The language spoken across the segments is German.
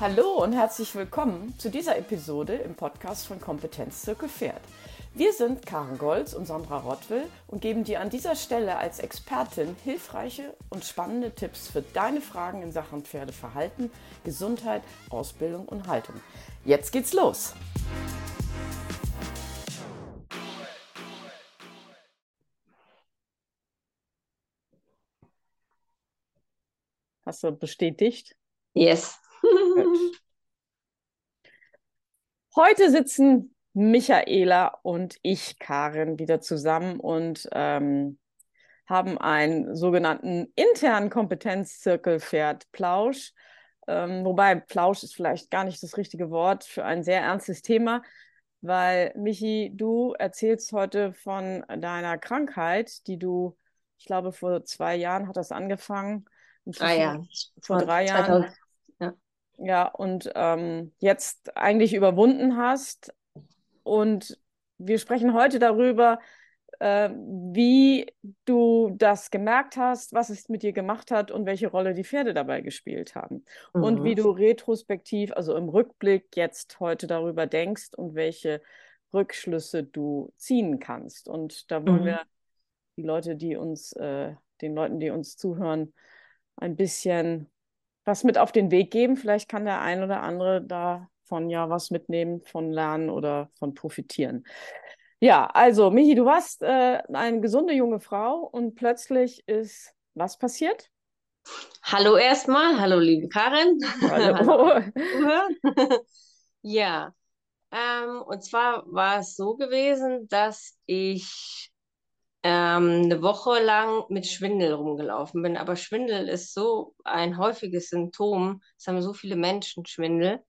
Hallo und herzlich willkommen zu dieser Episode im Podcast von Kompetenzzirkel Pferd. Wir sind Karen Golz und Sandra Rottwill und geben dir an dieser Stelle als Expertin hilfreiche und spannende Tipps für deine Fragen in Sachen Pferdeverhalten, Gesundheit, Ausbildung und Haltung. Jetzt geht's los! Hast du bestätigt? Yes. Heute sitzen Michaela und ich, Karin, wieder zusammen und ähm, haben einen sogenannten internen Kompetenzzirkel Pferd Plausch. Ähm, wobei Plausch ist vielleicht gar nicht das richtige Wort für ein sehr ernstes Thema, weil Michi, du erzählst heute von deiner Krankheit, die du, ich glaube, vor zwei Jahren hat das angefangen. Ah ja, vor drei 2000, Jahren. Ja, und ähm, jetzt eigentlich überwunden hast. Und wir sprechen heute darüber, äh, wie du das gemerkt hast, was es mit dir gemacht hat und welche Rolle die Pferde dabei gespielt haben. Mhm. Und wie du retrospektiv, also im Rückblick jetzt heute darüber denkst und welche Rückschlüsse du ziehen kannst. Und da wollen mhm. wir die Leute, die uns, äh, den Leuten, die uns zuhören, ein bisschen was mit auf den Weg geben. Vielleicht kann der ein oder andere davon ja was mitnehmen, von lernen oder von profitieren. Ja, also Michi, du warst äh, eine gesunde junge Frau und plötzlich ist was passiert? Hallo erstmal, hallo liebe Karin. Hallo. ja, ähm, und zwar war es so gewesen, dass ich ähm, eine Woche lang mit Schwindel rumgelaufen bin. Aber Schwindel ist so ein häufiges Symptom, es haben so viele Menschen Schwindel,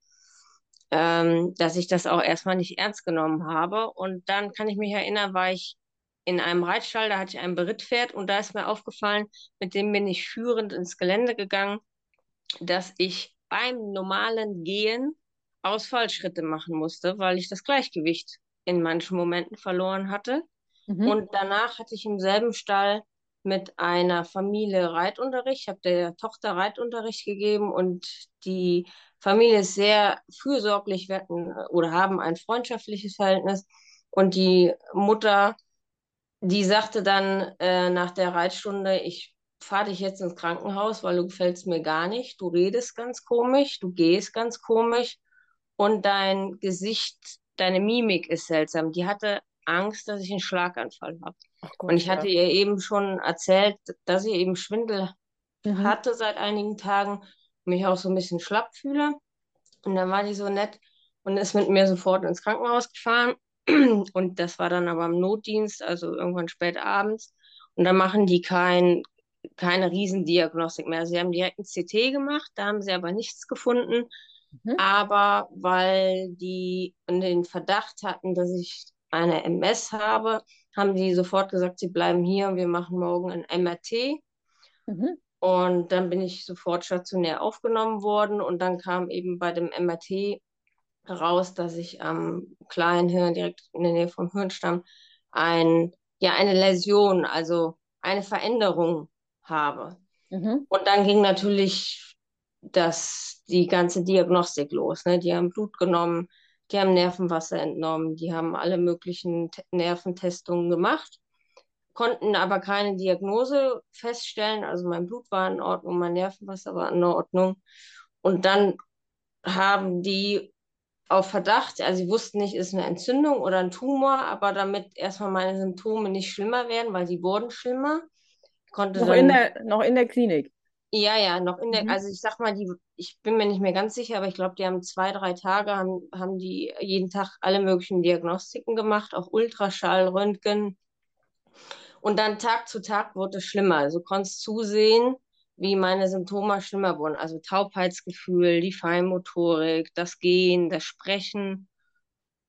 ähm, dass ich das auch erstmal nicht ernst genommen habe. Und dann kann ich mich erinnern, war ich in einem Reitstall, da hatte ich ein Berittpferd und da ist mir aufgefallen, mit dem bin ich führend ins Gelände gegangen, dass ich beim normalen Gehen Ausfallschritte machen musste, weil ich das Gleichgewicht in manchen Momenten verloren hatte. Mhm. Und danach hatte ich im selben Stall mit einer Familie Reitunterricht. Ich habe der Tochter Reitunterricht gegeben und die Familie ist sehr fürsorglich wir hatten, oder haben ein freundschaftliches Verhältnis. Und die Mutter, die sagte dann äh, nach der Reitstunde, ich fahre dich jetzt ins Krankenhaus, weil du gefällst mir gar nicht. Du redest ganz komisch, du gehst ganz komisch und dein Gesicht, deine Mimik ist seltsam. Die hatte Angst, dass ich einen Schlaganfall habe. Und ich hatte ja. ihr eben schon erzählt, dass ich eben Schwindel mhm. hatte seit einigen Tagen, mich auch so ein bisschen schlapp fühle. Und dann war die so nett und ist mit mir sofort ins Krankenhaus gefahren. Und das war dann aber am Notdienst, also irgendwann spät abends. Und da machen die kein, keine Riesendiagnostik mehr. Sie haben direkt ein CT gemacht, da haben sie aber nichts gefunden. Mhm. Aber weil die den Verdacht hatten, dass ich eine MS habe, haben die sofort gesagt, sie bleiben hier und wir machen morgen ein MRT. Mhm. Und dann bin ich sofort stationär aufgenommen worden und dann kam eben bei dem MRT raus, dass ich am kleinen Hirn, direkt in der Nähe vom Hirnstamm, ein, ja, eine Läsion, also eine Veränderung habe. Mhm. Und dann ging natürlich das, die ganze Diagnostik los. Ne? Die haben Blut genommen, die haben Nervenwasser entnommen, die haben alle möglichen T Nerventestungen gemacht, konnten aber keine Diagnose feststellen. Also mein Blut war in Ordnung, mein Nervenwasser war in Ordnung. Und dann haben die auf Verdacht, also sie wussten nicht, ist eine Entzündung oder ein Tumor, aber damit erstmal meine Symptome nicht schlimmer werden, weil sie wurden schlimmer, konnte noch, dann, in der, noch in der Klinik. Ja, ja, noch in der, mhm. also ich sag mal, die, ich bin mir nicht mehr ganz sicher, aber ich glaube, die haben zwei, drei Tage, haben, haben die jeden Tag alle möglichen Diagnostiken gemacht, auch Ultraschall, Röntgen. Und dann Tag zu Tag wurde es schlimmer. Also du konntest zusehen, wie meine Symptome schlimmer wurden. Also Taubheitsgefühl, die Feinmotorik, das Gehen, das Sprechen.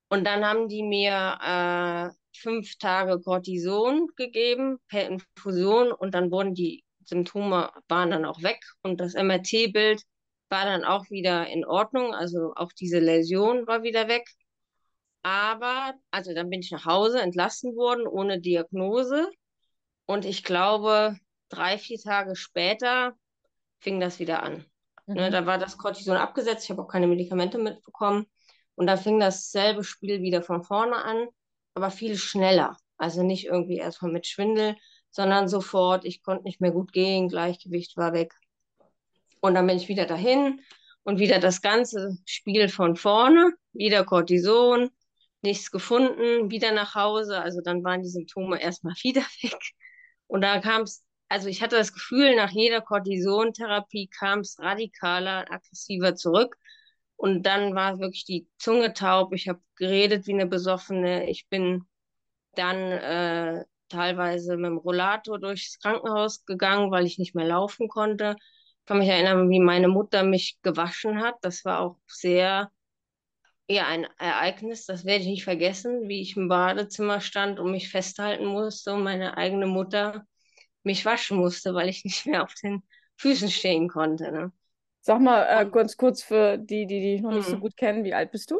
Und dann haben die mir äh, fünf Tage Cortison gegeben per Infusion und dann wurden die Symptome waren dann auch weg und das MRT-Bild war dann auch wieder in Ordnung. Also auch diese Läsion war wieder weg. Aber, also dann bin ich nach Hause entlassen worden ohne Diagnose. Und ich glaube, drei, vier Tage später fing das wieder an. Ne, mhm. Ne, da war das Cortison abgesetzt, ich habe auch keine Medikamente mitbekommen. Und da fing dasselbe Spiel wieder von vorne an, aber viel schneller. Also nicht irgendwie erstmal mit Schwindel, sondern sofort, ich konnte nicht mehr gut gehen, Gleichgewicht war weg. Und dann bin ich wieder dahin und wieder das ganze Spiel von vorne, wieder Cortison, nichts gefunden, wieder nach Hause. Also dann waren die Symptome erstmal wieder weg. Und da kam es, also ich hatte das Gefühl, nach jeder Cortisontherapie kam es radikaler, aggressiver zurück. Und dann war wirklich die Zunge taub. Ich habe geredet wie eine Besoffene. Ich bin dann äh, teilweise mit dem Rollator durchs Krankenhaus gegangen, weil ich nicht mehr laufen konnte. Ich kann mich erinnern, wie meine Mutter mich gewaschen hat. Das war auch sehr ja, ein Ereignis, das werde ich nicht vergessen, wie ich im Badezimmer stand und mich festhalten musste und meine eigene Mutter mich waschen musste, weil ich nicht mehr auf den Füßen stehen konnte. Ne? Sag mal äh, ganz kurz für die, die dich noch nicht so mhm. gut kennen, wie alt bist du?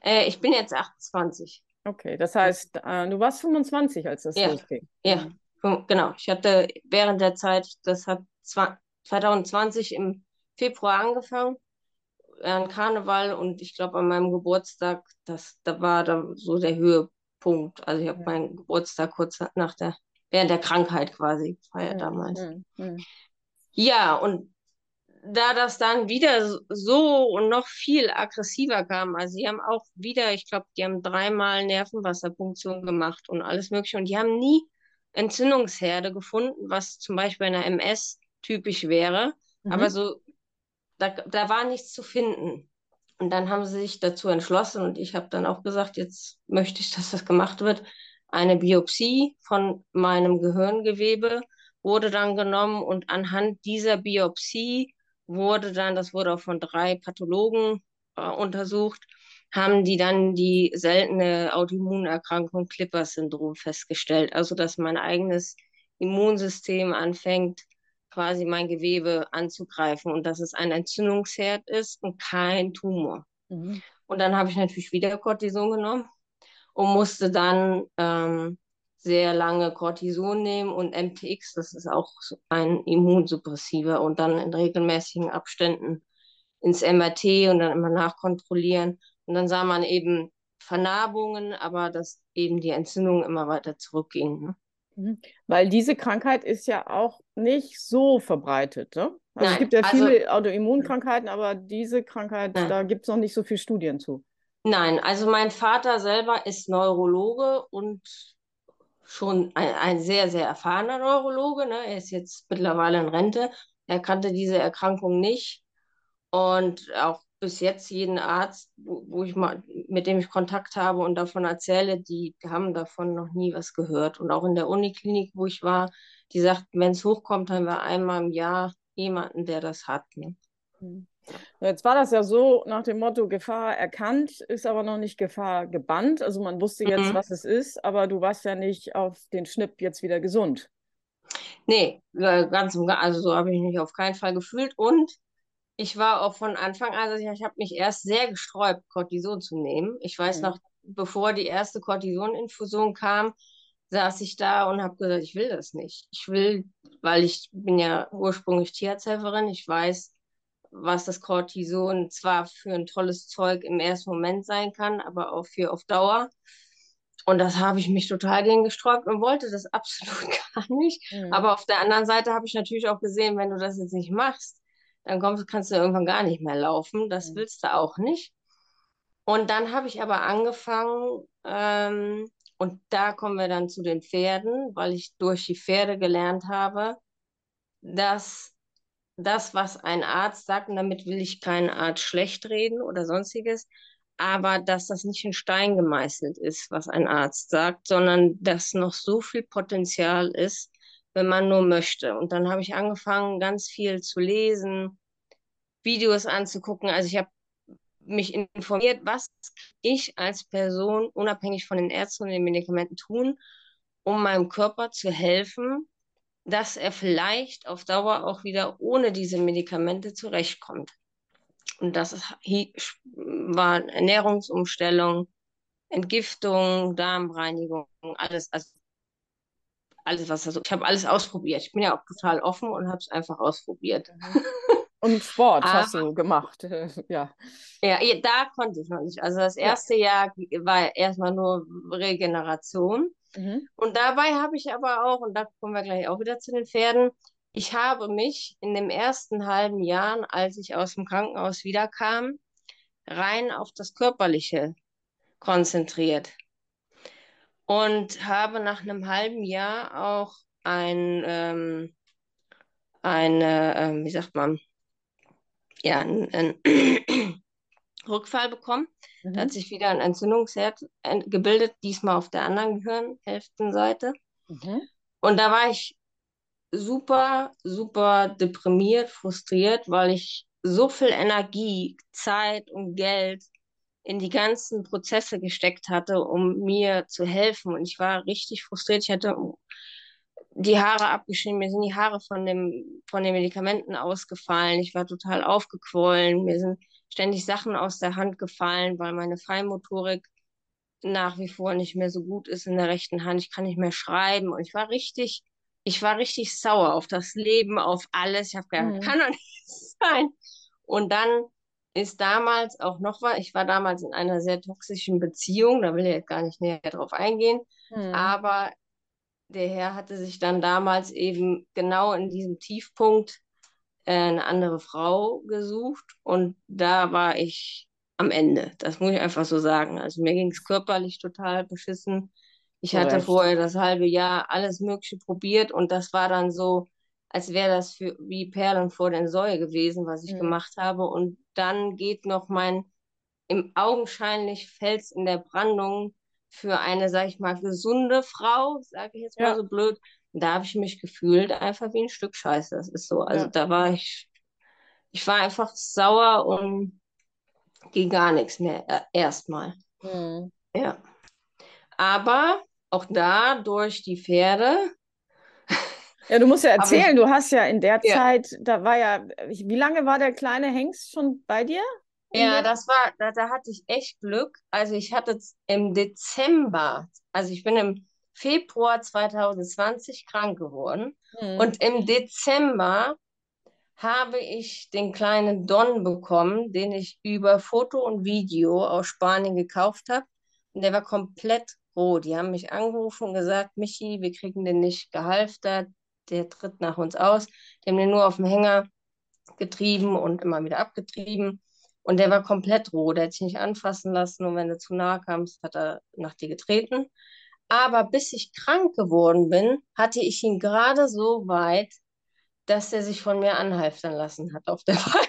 Äh, ich bin jetzt 28. Okay, das heißt, äh, du warst 25, als das ja. losging. Ja, mhm. genau. Ich hatte während der Zeit, das hat 2020 im Februar angefangen an Karneval und ich glaube an meinem Geburtstag, das, da war da so der Höhepunkt. Also ich habe ja. meinen Geburtstag kurz nach der, während der Krankheit quasi gefeiert ja. damals. Ja. ja, und da das dann wieder so und noch viel aggressiver kam, also sie haben auch wieder, ich glaube, die haben dreimal Nervenwasserpunktion gemacht und alles mögliche und die haben nie Entzündungsherde gefunden, was zum Beispiel bei einer MS typisch wäre. Mhm. Aber so da, da war nichts zu finden. Und dann haben sie sich dazu entschlossen und ich habe dann auch gesagt, jetzt möchte ich, dass das gemacht wird. Eine Biopsie von meinem Gehirngewebe wurde dann genommen und anhand dieser Biopsie wurde dann, das wurde auch von drei Pathologen äh, untersucht, haben die dann die seltene Autoimmunerkrankung Clipper-Syndrom festgestellt. Also, dass mein eigenes Immunsystem anfängt, quasi mein Gewebe anzugreifen und dass es ein Entzündungsherd ist und kein Tumor. Mhm. Und dann habe ich natürlich wieder Cortison genommen und musste dann ähm, sehr lange Cortison nehmen und MTX, das ist auch ein Immunsuppressiver und dann in regelmäßigen Abständen ins MRT und dann immer nachkontrollieren. Und dann sah man eben Vernarbungen, aber dass eben die Entzündung immer weiter zurückging. Ne? Mhm. Weil diese Krankheit ist ja auch nicht so verbreitet. Ne? Also Nein, es gibt ja also, viele Autoimmunkrankheiten, aber diese Krankheit, Nein. da gibt es noch nicht so viele Studien zu. Nein, also mein Vater selber ist Neurologe und schon ein, ein sehr, sehr erfahrener Neurologe. Ne? Er ist jetzt mittlerweile in Rente. Er kannte diese Erkrankung nicht. Und auch bis jetzt jeden Arzt, wo, ich mal, mit dem ich Kontakt habe und davon erzähle, die haben davon noch nie was gehört. Und auch in der Uniklinik, wo ich war, die sagten, wenn es hochkommt, haben wir einmal im Jahr jemanden, der das hat. Ne? Hm. Jetzt war das ja so nach dem Motto Gefahr erkannt, ist aber noch nicht Gefahr gebannt. Also man wusste jetzt, mhm. was es ist, aber du warst ja nicht auf den Schnipp jetzt wieder gesund. Nee, ganz also so habe ich mich auf keinen Fall gefühlt. Und ich war auch von Anfang an, also ich, ich habe mich erst sehr gesträubt, Cortison zu nehmen. Ich weiß mhm. noch, bevor die erste Cortisoninfusion kam, saß ich da und habe gesagt, ich will das nicht. Ich will, weil ich bin ja ursprünglich Tierarzthelferin, ich weiß, was das Cortison zwar für ein tolles Zeug im ersten Moment sein kann, aber auch für auf Dauer. Und das habe ich mich total gegen gesträubt und wollte das absolut gar nicht. Mhm. Aber auf der anderen Seite habe ich natürlich auch gesehen, wenn du das jetzt nicht machst, dann kommst, kannst du irgendwann gar nicht mehr laufen. Das mhm. willst du auch nicht. Und dann habe ich aber angefangen, ähm, und da kommen wir dann zu den Pferden, weil ich durch die Pferde gelernt habe, dass das, was ein Arzt sagt, und damit will ich keinen Arzt schlecht reden oder sonstiges, aber dass das nicht in Stein gemeißelt ist, was ein Arzt sagt, sondern dass noch so viel Potenzial ist, wenn man nur möchte. Und dann habe ich angefangen, ganz viel zu lesen, Videos anzugucken. Also ich habe mich informiert, was ich als Person unabhängig von den Ärzten und den Medikamenten tun, um meinem Körper zu helfen, dass er vielleicht auf Dauer auch wieder ohne diese Medikamente zurechtkommt. Und das war Ernährungsumstellung, Entgiftung, Darmreinigung, alles, also alles, was also ich habe alles ausprobiert. Ich bin ja auch total offen und habe es einfach ausprobiert. Mhm. Und Sport Aber, hast du gemacht, ja. Ja, da konnte ich noch nicht. Also das erste ja. Jahr war erstmal nur Regeneration. Mhm. Und dabei habe ich aber auch, und da kommen wir gleich auch wieder zu den Pferden, ich habe mich in dem ersten halben Jahr, als ich aus dem Krankenhaus wiederkam, rein auf das Körperliche konzentriert. Und habe nach einem halben Jahr auch ein, ähm, eine, ähm, wie sagt man, ja, ein, ein Rückfall bekommen. Mhm. Da hat sich wieder ein Entzündungsherd gebildet, diesmal auf der anderen Gehirnhälftenseite. Mhm. Und da war ich super, super deprimiert, frustriert, weil ich so viel Energie, Zeit und Geld in die ganzen Prozesse gesteckt hatte, um mir zu helfen. Und ich war richtig frustriert. Ich hatte die Haare abgeschnitten, mir sind die Haare von, dem, von den Medikamenten ausgefallen. Ich war total aufgequollen. Mir sind ständig Sachen aus der Hand gefallen, weil meine Feinmotorik nach wie vor nicht mehr so gut ist in der rechten Hand. Ich kann nicht mehr schreiben. Und ich war richtig, ich war richtig sauer auf das Leben, auf alles. Ich habe gedacht, mhm. kann doch nicht sein. Und dann ist damals auch noch was, ich war damals in einer sehr toxischen Beziehung, da will ich jetzt gar nicht näher drauf eingehen, mhm. aber der Herr hatte sich dann damals eben genau in diesem Tiefpunkt eine andere Frau gesucht und da war ich am Ende. Das muss ich einfach so sagen. Also mir ging es körperlich total beschissen. Ich Correct. hatte vorher das halbe Jahr alles Mögliche probiert und das war dann so, als wäre das für, wie Perlen vor den Säue gewesen, was ich mhm. gemacht habe. Und dann geht noch mein im augenscheinlich Fels in der Brandung für eine, sag ich mal, gesunde Frau, sage ich jetzt mal ja. so blöd, da habe ich mich gefühlt einfach wie ein Stück Scheiße. Das ist so. Also ja. da war ich, ich war einfach sauer und ging gar nichts mehr äh, erstmal. Mhm. Ja. Aber auch da durch die Pferde. Ja, du musst ja erzählen, ich, du hast ja in der ja. Zeit, da war ja, wie lange war der kleine Hengst schon bei dir? Ja, das war, da, da hatte ich echt Glück. Also ich hatte im Dezember, also ich bin im Februar 2020 krank geworden mhm. und im Dezember habe ich den kleinen Don bekommen, den ich über Foto und Video aus Spanien gekauft habe. Und der war komplett roh. Die haben mich angerufen und gesagt, Michi, wir kriegen den nicht gehalftert, der tritt nach uns aus. Die haben den nur auf dem Hänger getrieben und immer wieder abgetrieben. Und der war komplett roh, der hat sich nicht anfassen lassen und wenn du zu nahe kamst, hat er nach dir getreten. Aber bis ich krank geworden bin, hatte ich ihn gerade so weit, dass er sich von mir anhalftern lassen hat auf der Weide.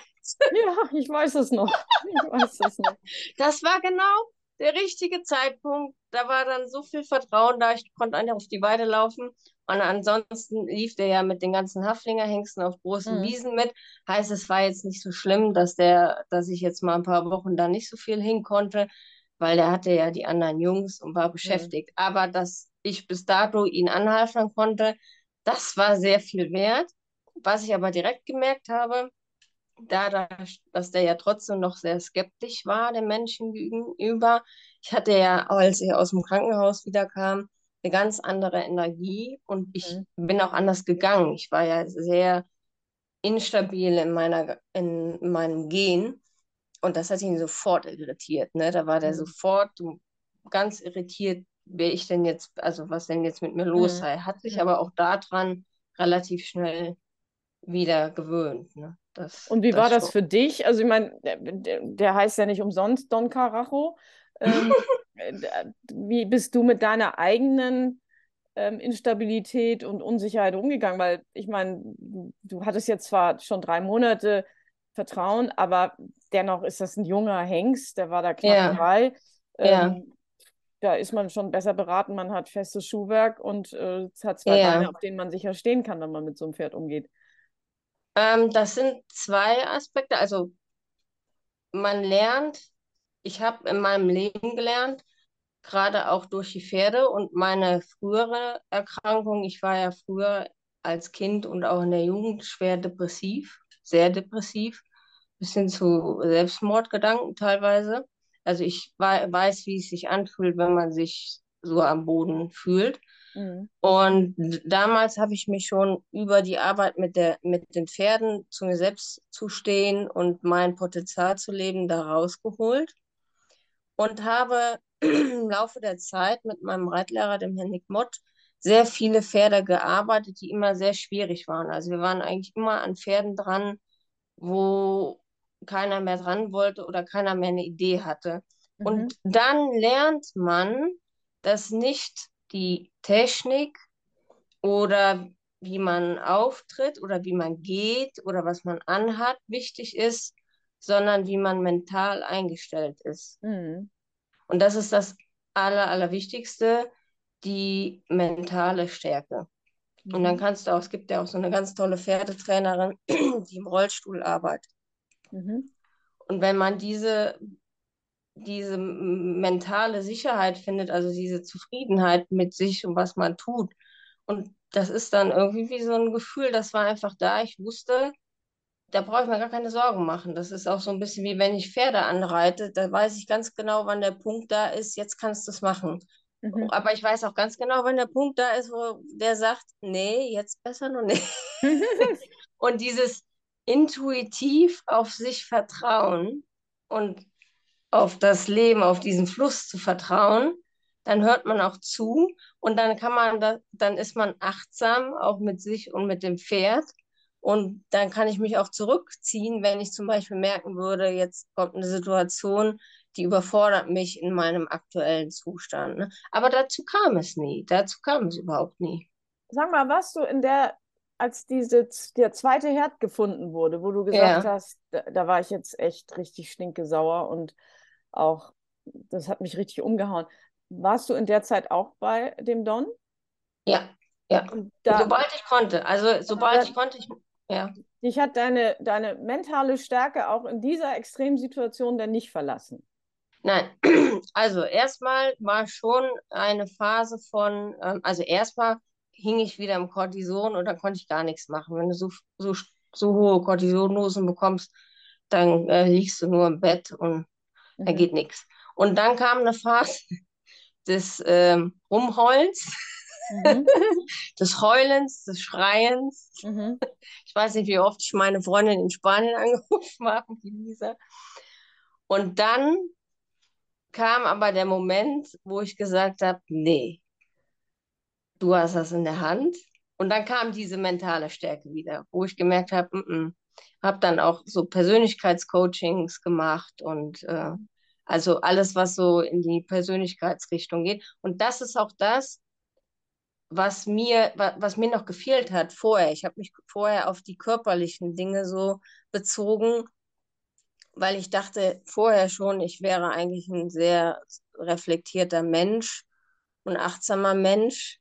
Ja, ich weiß es noch. Ich weiß es noch. Das war genau der richtige Zeitpunkt. Da war dann so viel Vertrauen da, ich konnte einfach auf die Weide laufen und ansonsten lief der ja mit den ganzen Haflingerhengsten auf großen mhm. Wiesen mit. Heißt, es war jetzt nicht so schlimm, dass der, dass ich jetzt mal ein paar Wochen da nicht so viel hin konnte, weil der hatte ja die anderen Jungs und war beschäftigt. Mhm. Aber dass ich bis dato ihn anhalten konnte, das war sehr viel wert. Was ich aber direkt gemerkt habe, dadurch, dass der ja trotzdem noch sehr skeptisch war, den Menschen gegenüber. Ich hatte ja, als ich aus dem Krankenhaus wiederkam, eine ganz andere Energie und ich mhm. bin auch anders gegangen. Ich war ja sehr instabil in, meiner, in meinem Gehen und das hat ihn sofort irritiert. Ne? Da war der mhm. sofort ganz irritiert, wer ich denn jetzt, also was denn jetzt mit mir los mhm. sei. Hat sich aber auch daran relativ schnell wieder gewöhnt. Ne? Das, und wie das war das für dich? Also ich meine, der, der, heißt ja nicht umsonst Don Carajo. Ähm, äh, wie bist du mit deiner eigenen ähm, Instabilität und Unsicherheit umgegangen? Weil ich meine, du hattest jetzt zwar schon drei Monate Vertrauen, aber dennoch ist das ein junger Hengst, der war da knapp ja. drei. Ähm, ja. Da ist man schon besser beraten, man hat festes Schuhwerk und äh, hat zwei ja. Beine, auf denen man sicher stehen kann, wenn man mit so einem Pferd umgeht. Ähm, das sind zwei Aspekte. Also man lernt ich habe in meinem Leben gelernt, gerade auch durch die Pferde und meine frühere Erkrankung. Ich war ja früher als Kind und auch in der Jugend schwer depressiv, sehr depressiv, bis hin zu Selbstmordgedanken teilweise. Also ich weiß, wie es sich anfühlt, wenn man sich so am Boden fühlt. Mhm. Und damals habe ich mich schon über die Arbeit mit, der, mit den Pferden zu mir selbst zu stehen und mein Potenzial zu leben, da rausgeholt. Und habe im Laufe der Zeit mit meinem Reitlehrer, dem Herrn Nick Mott, sehr viele Pferde gearbeitet, die immer sehr schwierig waren. Also wir waren eigentlich immer an Pferden dran, wo keiner mehr dran wollte oder keiner mehr eine Idee hatte. Mhm. Und dann lernt man, dass nicht die Technik oder wie man auftritt oder wie man geht oder was man anhat wichtig ist, sondern wie man mental eingestellt ist. Mhm. Und das ist das Aller, Allerwichtigste, die mentale Stärke. Mhm. Und dann mhm. kannst du auch, es gibt ja auch so eine ganz tolle Pferdetrainerin, die im Rollstuhl arbeitet. Mhm. Und wenn man diese, diese mentale Sicherheit findet, also diese Zufriedenheit mit sich und was man tut, und das ist dann irgendwie wie so ein Gefühl, das war einfach da. Ich wusste, da brauche ich mir gar keine Sorgen machen. Das ist auch so ein bisschen wie wenn ich Pferde anreite. Da weiß ich ganz genau, wann der Punkt da ist, jetzt kannst du es machen. Mhm. Aber ich weiß auch ganz genau, wann der Punkt da ist, wo der sagt, nee, jetzt besser noch nicht. und dieses intuitiv auf sich vertrauen und auf das Leben, auf diesen Fluss zu vertrauen, dann hört man auch zu und dann kann man da, dann ist man achtsam auch mit sich und mit dem Pferd und dann kann ich mich auch zurückziehen, wenn ich zum Beispiel merken würde, jetzt kommt eine Situation, die überfordert mich in meinem aktuellen Zustand. Ne? Aber dazu kam es nie. Dazu kam es überhaupt nie. Sag mal, was du in der, als diese, der zweite Herd gefunden wurde, wo du gesagt ja. hast, da, da, war ich jetzt echt richtig stinkesauer und auch, das hat mich richtig umgehauen. Warst du in der Zeit auch bei dem Don? Ja, ja. Da, sobald ich konnte. Also sobald ich konnte, ich ja. Dich hat deine, deine mentale Stärke auch in dieser Extremsituation dann nicht verlassen. Nein, also erstmal war schon eine Phase von, ähm, also erstmal hing ich wieder im Cortison und dann konnte ich gar nichts machen. Wenn du so, so, so hohe Cortisondosen bekommst, dann äh, liegst du nur im Bett und mhm. da geht nichts. Und dann kam eine Phase des ähm, Rumheulens Mhm. des Heulens, des Schreiens. Mhm. Ich weiß nicht, wie oft ich meine Freundin in Spanien angerufen habe, die Lisa. Und dann kam aber der Moment, wo ich gesagt habe, nee, du hast das in der Hand. Und dann kam diese mentale Stärke wieder, wo ich gemerkt habe, mm -mm. habe dann auch so Persönlichkeitscoachings gemacht und äh, also alles, was so in die Persönlichkeitsrichtung geht. Und das ist auch das, was mir, was mir noch gefehlt hat vorher. Ich habe mich vorher auf die körperlichen Dinge so bezogen, weil ich dachte vorher schon, ich wäre eigentlich ein sehr reflektierter Mensch und achtsamer Mensch.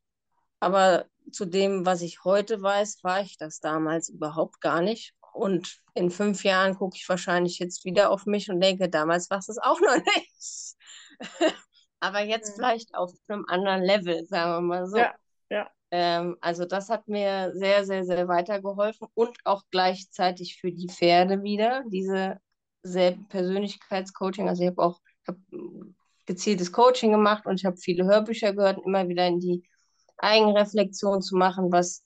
Aber zu dem, was ich heute weiß, war ich das damals überhaupt gar nicht. Und in fünf Jahren gucke ich wahrscheinlich jetzt wieder auf mich und denke, damals war es auch noch nicht. Aber jetzt mhm. vielleicht auf einem anderen Level, sagen wir mal so. Ja. Ja. Ähm, also das hat mir sehr, sehr, sehr weitergeholfen und auch gleichzeitig für die Pferde wieder, diese Persönlichkeitscoaching. Also ich habe auch hab gezieltes Coaching gemacht und ich habe viele Hörbücher gehört, immer wieder in die Eigenreflexion zu machen, was,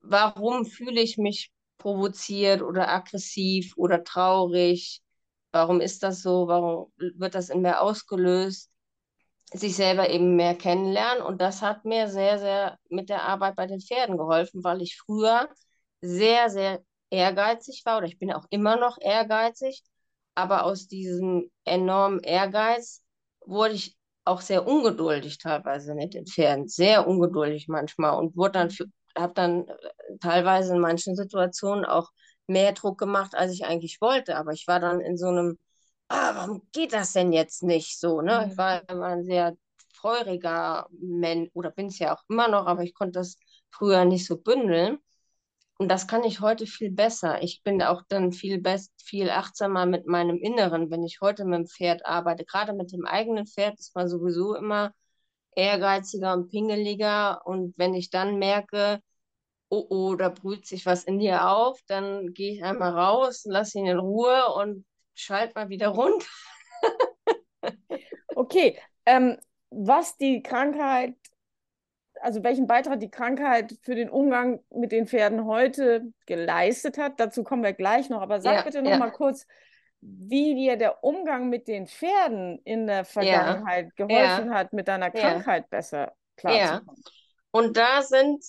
warum fühle ich mich provoziert oder aggressiv oder traurig? Warum ist das so? Warum wird das in mir ausgelöst? sich selber eben mehr kennenlernen. Und das hat mir sehr, sehr mit der Arbeit bei den Pferden geholfen, weil ich früher sehr, sehr ehrgeizig war oder ich bin auch immer noch ehrgeizig. Aber aus diesem enormen Ehrgeiz wurde ich auch sehr ungeduldig teilweise mit den Pferden, sehr ungeduldig manchmal und wurde dann habe dann äh, teilweise in manchen Situationen auch mehr Druck gemacht, als ich eigentlich wollte. Aber ich war dann in so einem ah, warum geht das denn jetzt nicht so? Ne? Ich mhm. war immer ein sehr feuriger Mensch oder bin es ja auch immer noch, aber ich konnte das früher nicht so bündeln. Und das kann ich heute viel besser. Ich bin auch dann viel, best, viel achtsamer mit meinem Inneren, wenn ich heute mit dem Pferd arbeite. Gerade mit dem eigenen Pferd ist man sowieso immer ehrgeiziger und pingeliger. Und wenn ich dann merke, oh, oh, da brüht sich was in dir auf, dann gehe ich einmal raus, lasse ihn in Ruhe und schalt mal wieder rund. okay, ähm, was die Krankheit also welchen Beitrag die Krankheit für den Umgang mit den Pferden heute geleistet hat. Dazu kommen wir gleich noch. Aber sag ja, bitte noch ja. mal kurz, wie dir der Umgang mit den Pferden in der Vergangenheit ja. geholfen hat, mit deiner Krankheit besser klarzukommen. Ja. Und da sind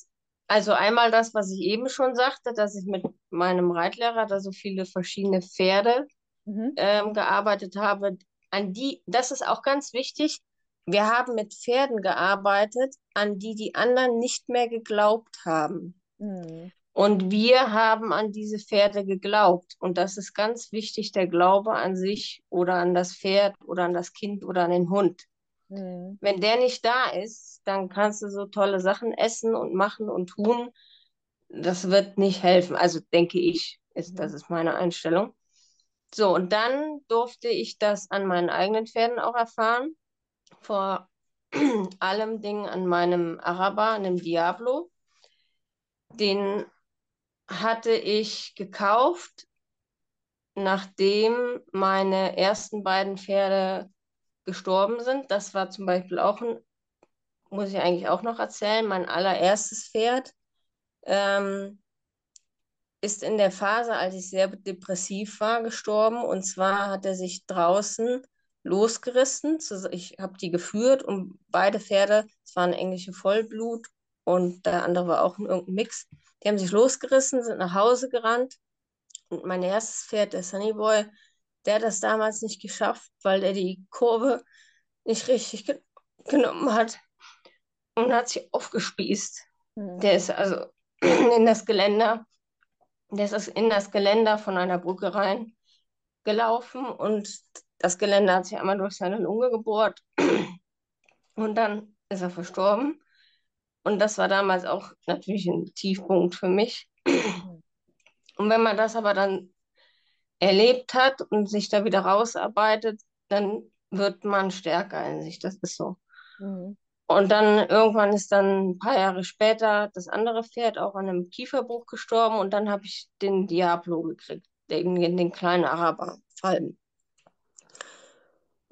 also einmal das, was ich eben schon sagte, dass ich mit meinem Reitlehrer da so viele verschiedene Pferde mhm. ähm, gearbeitet habe. An die, das ist auch ganz wichtig. Wir haben mit Pferden gearbeitet, an die die anderen nicht mehr geglaubt haben. Mhm. Und wir haben an diese Pferde geglaubt. Und das ist ganz wichtig, der Glaube an sich oder an das Pferd oder an das Kind oder an den Hund. Mhm. Wenn der nicht da ist, dann kannst du so tolle Sachen essen und machen und tun. Das wird nicht helfen. Also denke ich, ist, das ist meine Einstellung. So, und dann durfte ich das an meinen eigenen Pferden auch erfahren. Vor allem Dingen an meinem Araber, an dem Diablo. Den hatte ich gekauft, nachdem meine ersten beiden Pferde gestorben sind. Das war zum Beispiel auch ein, muss ich eigentlich auch noch erzählen, mein allererstes Pferd. Ähm, ist in der Phase, als ich sehr depressiv war, gestorben. Und zwar hat er sich draußen losgerissen. Ich habe die geführt und beide Pferde, es waren englische Vollblut und der andere war auch irgendein Mix. Die haben sich losgerissen, sind nach Hause gerannt. Und mein erstes Pferd, der Sunnyboy, der hat das damals nicht geschafft, weil er die Kurve nicht richtig ge genommen hat und hat sich aufgespießt. Mhm. Der ist also in das Geländer, der ist in das Geländer von einer Brücke rein gelaufen und das Geländer hat sich einmal durch seine Lunge gebohrt und dann ist er verstorben. Und das war damals auch natürlich ein Tiefpunkt für mich. Und wenn man das aber dann erlebt hat und sich da wieder rausarbeitet, dann wird man stärker in sich. Das ist so. Mhm. Und dann irgendwann ist dann ein paar Jahre später das andere Pferd auch an einem Kieferbruch gestorben und dann habe ich den Diablo gekriegt, den, den kleinen Araber Falben.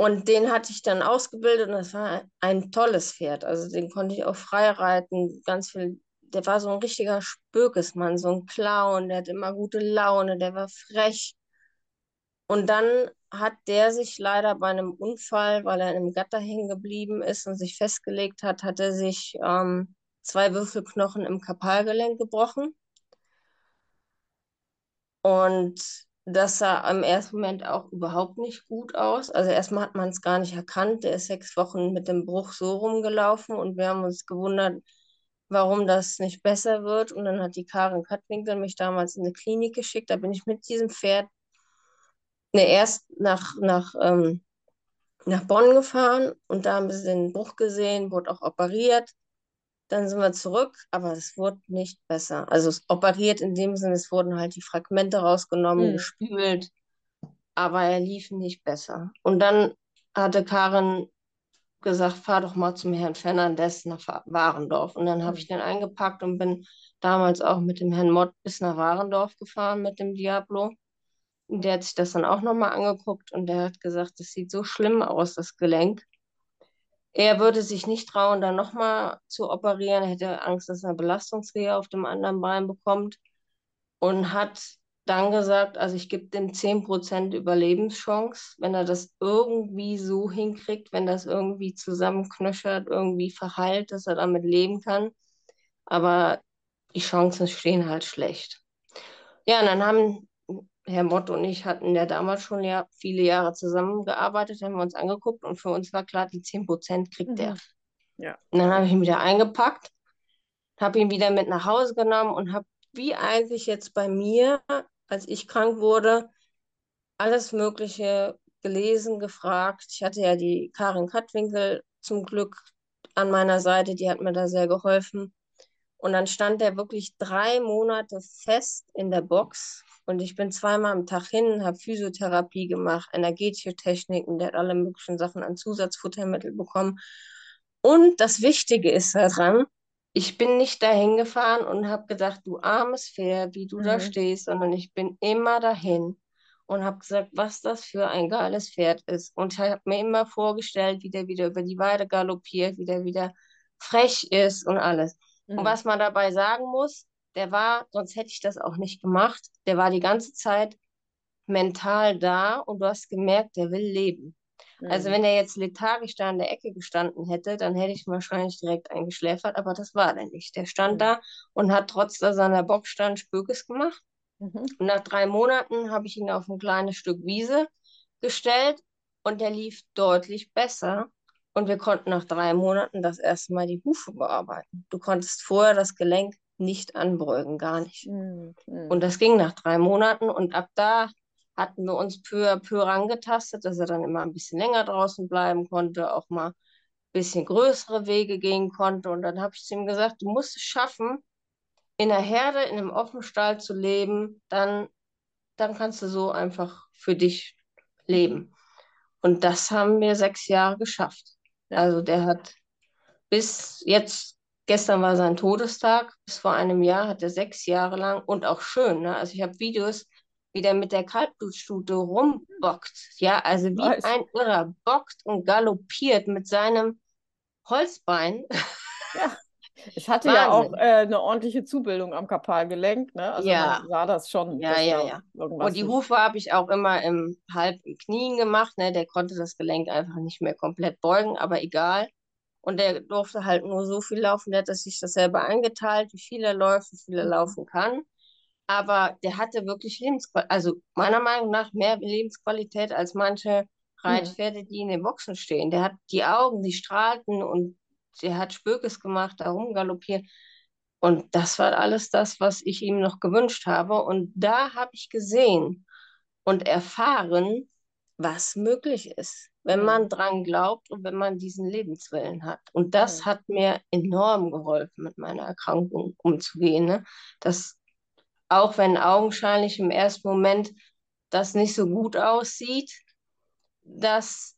Und den hatte ich dann ausgebildet und das war ein tolles Pferd. Also den konnte ich auch frei reiten, ganz viel. Der war so ein richtiger Spökesmann, so ein Clown, der hat immer gute Laune, der war frech. Und dann hat der sich leider bei einem Unfall, weil er in einem Gatter hängen geblieben ist und sich festgelegt hat, hat er sich ähm, zwei Würfelknochen im Kapalgelenk gebrochen. Und das sah im ersten Moment auch überhaupt nicht gut aus. Also erstmal hat man es gar nicht erkannt. Der ist sechs Wochen mit dem Bruch so rumgelaufen und wir haben uns gewundert, warum das nicht besser wird. Und dann hat die Karin Kattwinkel mich damals in eine Klinik geschickt. Da bin ich mit diesem Pferd ne, erst nach, nach, ähm, nach Bonn gefahren und da haben sie den Bruch gesehen, wurde auch operiert. Dann sind wir zurück, aber es wurde nicht besser. Also es operiert in dem Sinne, es wurden halt die Fragmente rausgenommen, mhm. gespült, aber er lief nicht besser. Und dann hatte Karin gesagt, fahr doch mal zum Herrn Fernandes nach Warendorf. Und dann habe ich hm. den eingepackt und bin damals auch mit dem Herrn Mott bis nach Warendorf gefahren mit dem Diablo. Der hat sich das dann auch nochmal angeguckt und der hat gesagt, das sieht so schlimm aus, das Gelenk. Er würde sich nicht trauen, da nochmal zu operieren. Er hätte Angst, dass er eine Belastungsrehe auf dem anderen Bein bekommt. Und hat dann gesagt, also ich gebe dem 10% Überlebenschance, wenn er das irgendwie so hinkriegt, wenn das irgendwie zusammenknöchert, irgendwie verheilt, dass er damit leben kann. Aber die Chancen stehen halt schlecht. Ja, und dann haben Herr Mott und ich hatten ja damals schon ja viele Jahre zusammengearbeitet, haben wir uns angeguckt und für uns war klar, die 10% kriegt mhm. er. Ja. Und dann habe ich ihn wieder eingepackt, habe ihn wieder mit nach Hause genommen und habe, wie eigentlich jetzt bei mir, als ich krank wurde, alles Mögliche gelesen, gefragt. Ich hatte ja die Karin Kattwinkel zum Glück an meiner Seite, die hat mir da sehr geholfen. Und dann stand er wirklich drei Monate fest in der Box und ich bin zweimal am Tag hin, habe Physiotherapie gemacht, energetische Techniken, der hat alle möglichen Sachen an Zusatzfuttermittel bekommen. Und das Wichtige ist daran, ich bin nicht dahin gefahren und habe gedacht, du armes Pferd, wie du mhm. da stehst, sondern ich bin immer dahin und habe gesagt, was das für ein geiles Pferd ist. Und ich habe mir immer vorgestellt, wie der wieder über die Weide galoppiert, wie der wieder frech ist und alles. Mhm. Und was man dabei sagen muss, der war, sonst hätte ich das auch nicht gemacht, der war die ganze Zeit mental da und du hast gemerkt, der will leben. Also mhm. Also wenn er jetzt lethargisch da in der Ecke gestanden hätte, dann hätte ich wahrscheinlich direkt eingeschläfert, aber das war der nicht. Der stand mhm. da und hat trotz seiner Bockstand Spökes gemacht. Mhm. Und nach drei Monaten habe ich ihn auf ein kleines Stück Wiese gestellt und der lief deutlich besser. Und wir konnten nach drei Monaten das erste Mal die Hufe bearbeiten. Du konntest vorher das Gelenk nicht anbeugen, gar nicht. Mhm. Und das ging nach drei Monaten und ab da hatten wir uns peu à peu rangetastet, dass er dann immer ein bisschen länger draußen bleiben konnte, auch mal ein bisschen größere Wege gehen konnte. Und dann habe ich zu ihm gesagt, du musst es schaffen, in der Herde, in einem Offenstall zu leben, dann, dann kannst du so einfach für dich leben. Und das haben wir sechs Jahre geschafft. Also der hat bis jetzt, gestern war sein Todestag, bis vor einem Jahr hat er sechs Jahre lang und auch schön. Ne? Also ich habe Videos, wie der mit der Kaltblutstute rumbockt. Ja, also wie Was? ein Irrer bockt und galoppiert mit seinem Holzbein. Ja. Es hatte Wahnsinn. ja auch äh, eine ordentliche Zubildung am Kapalgelenk, ne? Also ja. man sah das schon. Ja, ja, ja. Und die Hufe habe ich auch immer im halb im Knien gemacht, ne? Der konnte das Gelenk einfach nicht mehr komplett beugen, aber egal. Und der durfte halt nur so viel laufen, der hat sich das selber eingeteilt, wie viel er läuft, wie viel er mhm. laufen kann aber der hatte wirklich Lebensqualität, also meiner Meinung nach mehr Lebensqualität als manche Reitpferde, die in den Boxen stehen. Der hat die Augen, die strahlten und der hat Spökes gemacht, da rumgaloppiert. Und das war alles das, was ich ihm noch gewünscht habe. Und da habe ich gesehen und erfahren, was möglich ist, wenn mhm. man dran glaubt und wenn man diesen Lebenswillen hat. Und das mhm. hat mir enorm geholfen, mit meiner Erkrankung umzugehen. Ne? Das auch wenn augenscheinlich im ersten Moment das nicht so gut aussieht, dass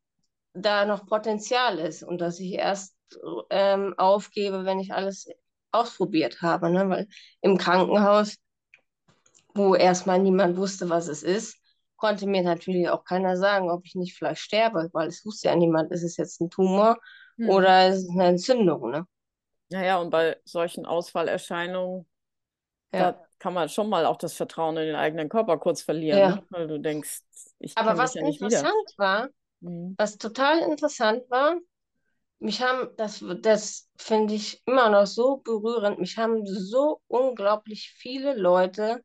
da noch Potenzial ist und dass ich erst ähm, aufgebe, wenn ich alles ausprobiert habe. Ne? Weil im Krankenhaus, wo erstmal niemand wusste, was es ist, konnte mir natürlich auch keiner sagen, ob ich nicht vielleicht sterbe, weil es wusste ja niemand, ist es jetzt ein Tumor hm. oder ist es eine Entzündung. Ne? Naja, und bei solchen Ausfallerscheinungen, ja. da kann man schon mal auch das Vertrauen in den eigenen Körper kurz verlieren, ja. ne? weil du denkst, ich Aber was ja interessant war, mhm. was total interessant war, mich haben, das, das finde ich immer noch so berührend, mich haben so unglaublich viele Leute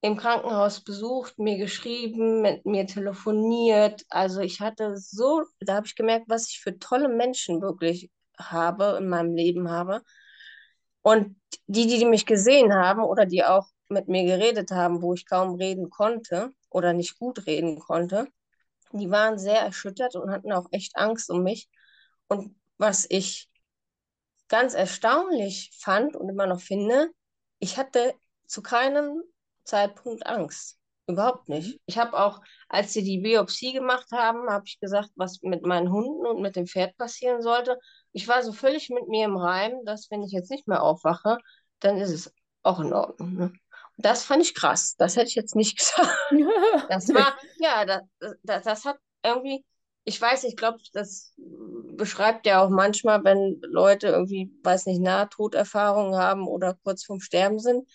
im Krankenhaus besucht, mir geschrieben, mit mir telefoniert. Also ich hatte so, da habe ich gemerkt, was ich für tolle Menschen wirklich habe, in meinem Leben habe. Und die, die mich gesehen haben oder die auch mit mir geredet haben, wo ich kaum reden konnte oder nicht gut reden konnte, die waren sehr erschüttert und hatten auch echt Angst um mich. Und was ich ganz erstaunlich fand und immer noch finde, ich hatte zu keinem Zeitpunkt Angst. Überhaupt nicht. Mhm. Ich habe auch, als sie die Biopsie gemacht haben, habe ich gesagt, was mit meinen Hunden und mit dem Pferd passieren sollte. Ich war so völlig mit mir im Reim, dass wenn ich jetzt nicht mehr aufwache, dann ist es auch in Ordnung. Ne? Das fand ich krass. Das hätte ich jetzt nicht gesagt. Das war, ja, das, das, das hat irgendwie, ich weiß, ich glaube, das beschreibt ja auch manchmal, wenn Leute irgendwie, weiß nicht, Nahtoderfahrungen haben oder kurz vorm Sterben sind,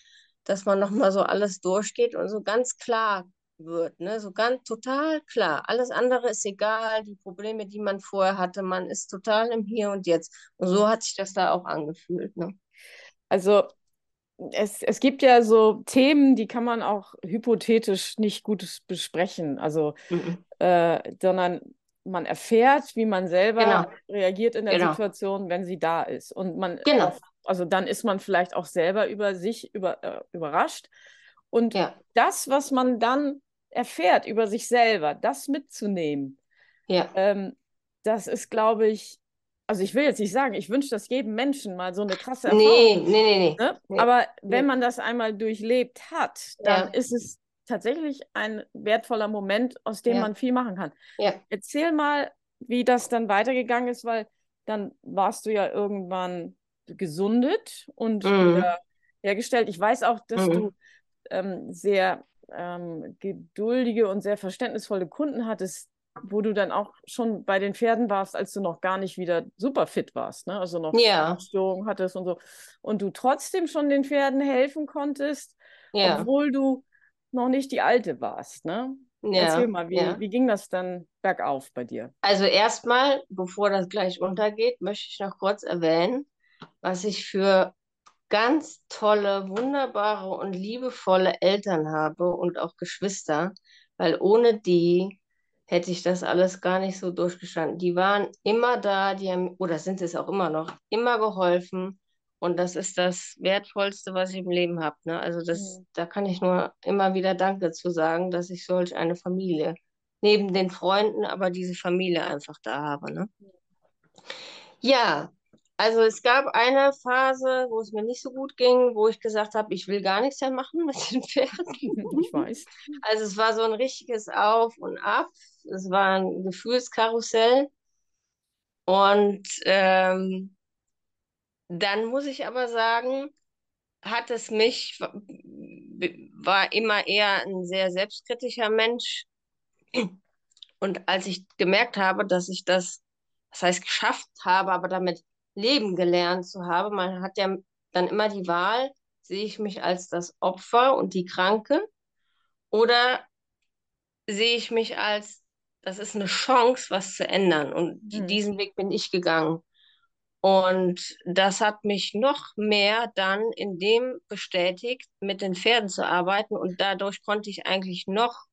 dass man nochmal so alles durchgeht und so ganz klar wird, ne? So ganz total klar. Alles andere ist egal, die Probleme, die man vorher hatte, man ist total im Hier und Jetzt. Und so hat sich das da auch angefühlt, ne? Also es, es gibt ja so Themen, die kann man auch hypothetisch nicht gut besprechen. Also, mhm. äh, sondern man erfährt, wie man selber genau. reagiert in der genau. Situation, wenn sie da ist. Und man genau also dann ist man vielleicht auch selber über sich über, äh, überrascht. Und ja. das, was man dann erfährt über sich selber, das mitzunehmen, ja. ähm, das ist, glaube ich, also ich will jetzt nicht sagen, ich wünsche das jedem Menschen mal so eine krasse Erfahrung. Nee, nee, nee, nee. Ne? nee. Aber wenn man das einmal durchlebt hat, dann ja. ist es tatsächlich ein wertvoller Moment, aus dem ja. man viel machen kann. Ja. Erzähl mal, wie das dann weitergegangen ist, weil dann warst du ja irgendwann gesundet und mhm. wieder hergestellt. Ich weiß auch, dass mhm. du ähm, sehr ähm, geduldige und sehr verständnisvolle Kunden hattest, wo du dann auch schon bei den Pferden warst, als du noch gar nicht wieder super fit warst, ne? Also noch ja. Störungen hattest und so. Und du trotzdem schon den Pferden helfen konntest, ja. obwohl du noch nicht die Alte warst, ne? Ja, Erzähl mal, wie, ja. wie ging das dann bergauf bei dir? Also erstmal, bevor das gleich untergeht, möchte ich noch kurz erwähnen, was ich für ganz tolle, wunderbare und liebevolle Eltern habe und auch Geschwister, weil ohne die hätte ich das alles gar nicht so durchgestanden. Die waren immer da, die haben, oder sind es auch immer noch, immer geholfen. Und das ist das Wertvollste, was ich im Leben habe. Ne? Also das, mhm. da kann ich nur immer wieder Danke zu sagen, dass ich solch eine Familie, neben den Freunden, aber diese Familie einfach da habe. Ne? Ja, also es gab eine Phase, wo es mir nicht so gut ging, wo ich gesagt habe, ich will gar nichts mehr machen mit den Pferden. Ich weiß. Also es war so ein richtiges Auf und Ab. Es war ein Gefühlskarussell. Und ähm, dann muss ich aber sagen, hat es mich, war immer eher ein sehr selbstkritischer Mensch. Und als ich gemerkt habe, dass ich das, das heißt geschafft habe, aber damit leben gelernt zu haben, man hat ja dann immer die Wahl, sehe ich mich als das Opfer und die Kranke oder sehe ich mich als, das ist eine Chance, was zu ändern. Und mhm. diesen Weg bin ich gegangen. Und das hat mich noch mehr dann in dem bestätigt, mit den Pferden zu arbeiten. Und dadurch konnte ich eigentlich noch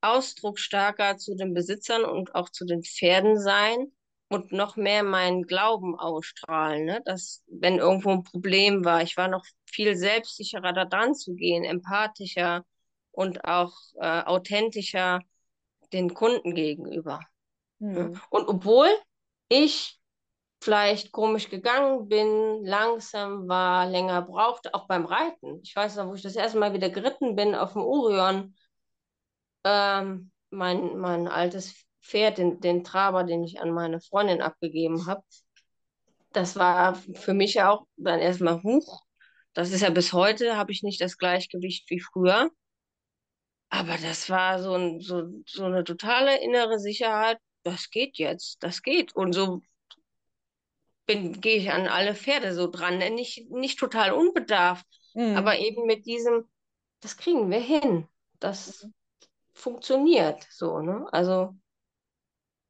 ausdrucksstarker zu den Besitzern und auch zu den Pferden sein und noch mehr meinen Glauben ausstrahlen. Ne? Dass, wenn irgendwo ein Problem war, ich war noch viel selbstsicherer da dran zu gehen, empathischer und auch äh, authentischer den Kunden gegenüber. Mhm. Und obwohl ich vielleicht komisch gegangen bin, langsam war, länger brauchte, auch beim Reiten. Ich weiß noch, wo ich das erste Mal wieder geritten bin auf dem Orion. Ähm, mein, mein altes Pferd, den, den Traber, den ich an meine Freundin abgegeben habe. Das war für mich auch dann erstmal hoch. Das ist ja bis heute, habe ich nicht das Gleichgewicht wie früher. Aber das war so, ein, so, so eine totale innere Sicherheit. Das geht jetzt, das geht. Und so bin, gehe ich an alle Pferde so dran. Nicht, nicht total unbedarft, mhm. aber eben mit diesem, das kriegen wir hin. Das mhm. funktioniert so, ne? Also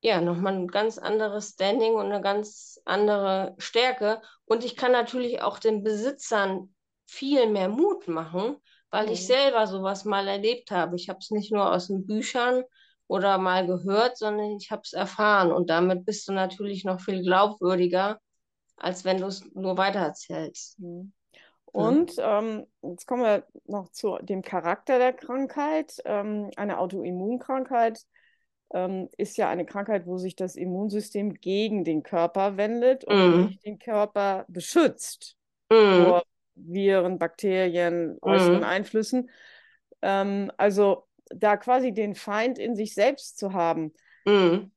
ja, nochmal ein ganz anderes Standing und eine ganz andere Stärke. Und ich kann natürlich auch den Besitzern viel mehr Mut machen, weil mhm. ich selber sowas mal erlebt habe. Ich habe es nicht nur aus den Büchern oder mal gehört, sondern ich habe es erfahren. Und damit bist du natürlich noch viel glaubwürdiger, als wenn du es nur weitererzählst. Mhm. Und ähm, jetzt kommen wir noch zu dem Charakter der Krankheit. Ähm, eine Autoimmunkrankheit ist ja eine Krankheit, wo sich das Immunsystem gegen den Körper wendet und mm. nicht den Körper beschützt mm. vor Viren, Bakterien, äußeren mm. Einflüssen. Ähm, also da quasi den Feind in sich selbst zu haben, mm.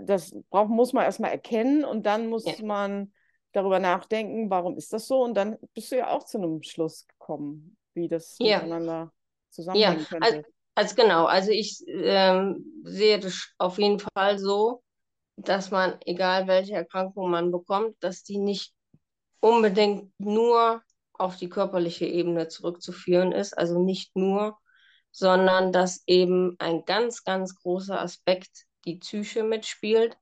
das braucht, muss man erstmal erkennen und dann muss ja. man darüber nachdenken, warum ist das so? Und dann bist du ja auch zu einem Schluss gekommen, wie das ja. miteinander zusammenhängen ja. könnte. Also, also genau, also ich ähm, sehe das auf jeden Fall so, dass man, egal welche Erkrankung man bekommt, dass die nicht unbedingt nur auf die körperliche Ebene zurückzuführen ist, also nicht nur, sondern dass eben ein ganz, ganz großer Aspekt die Psyche mitspielt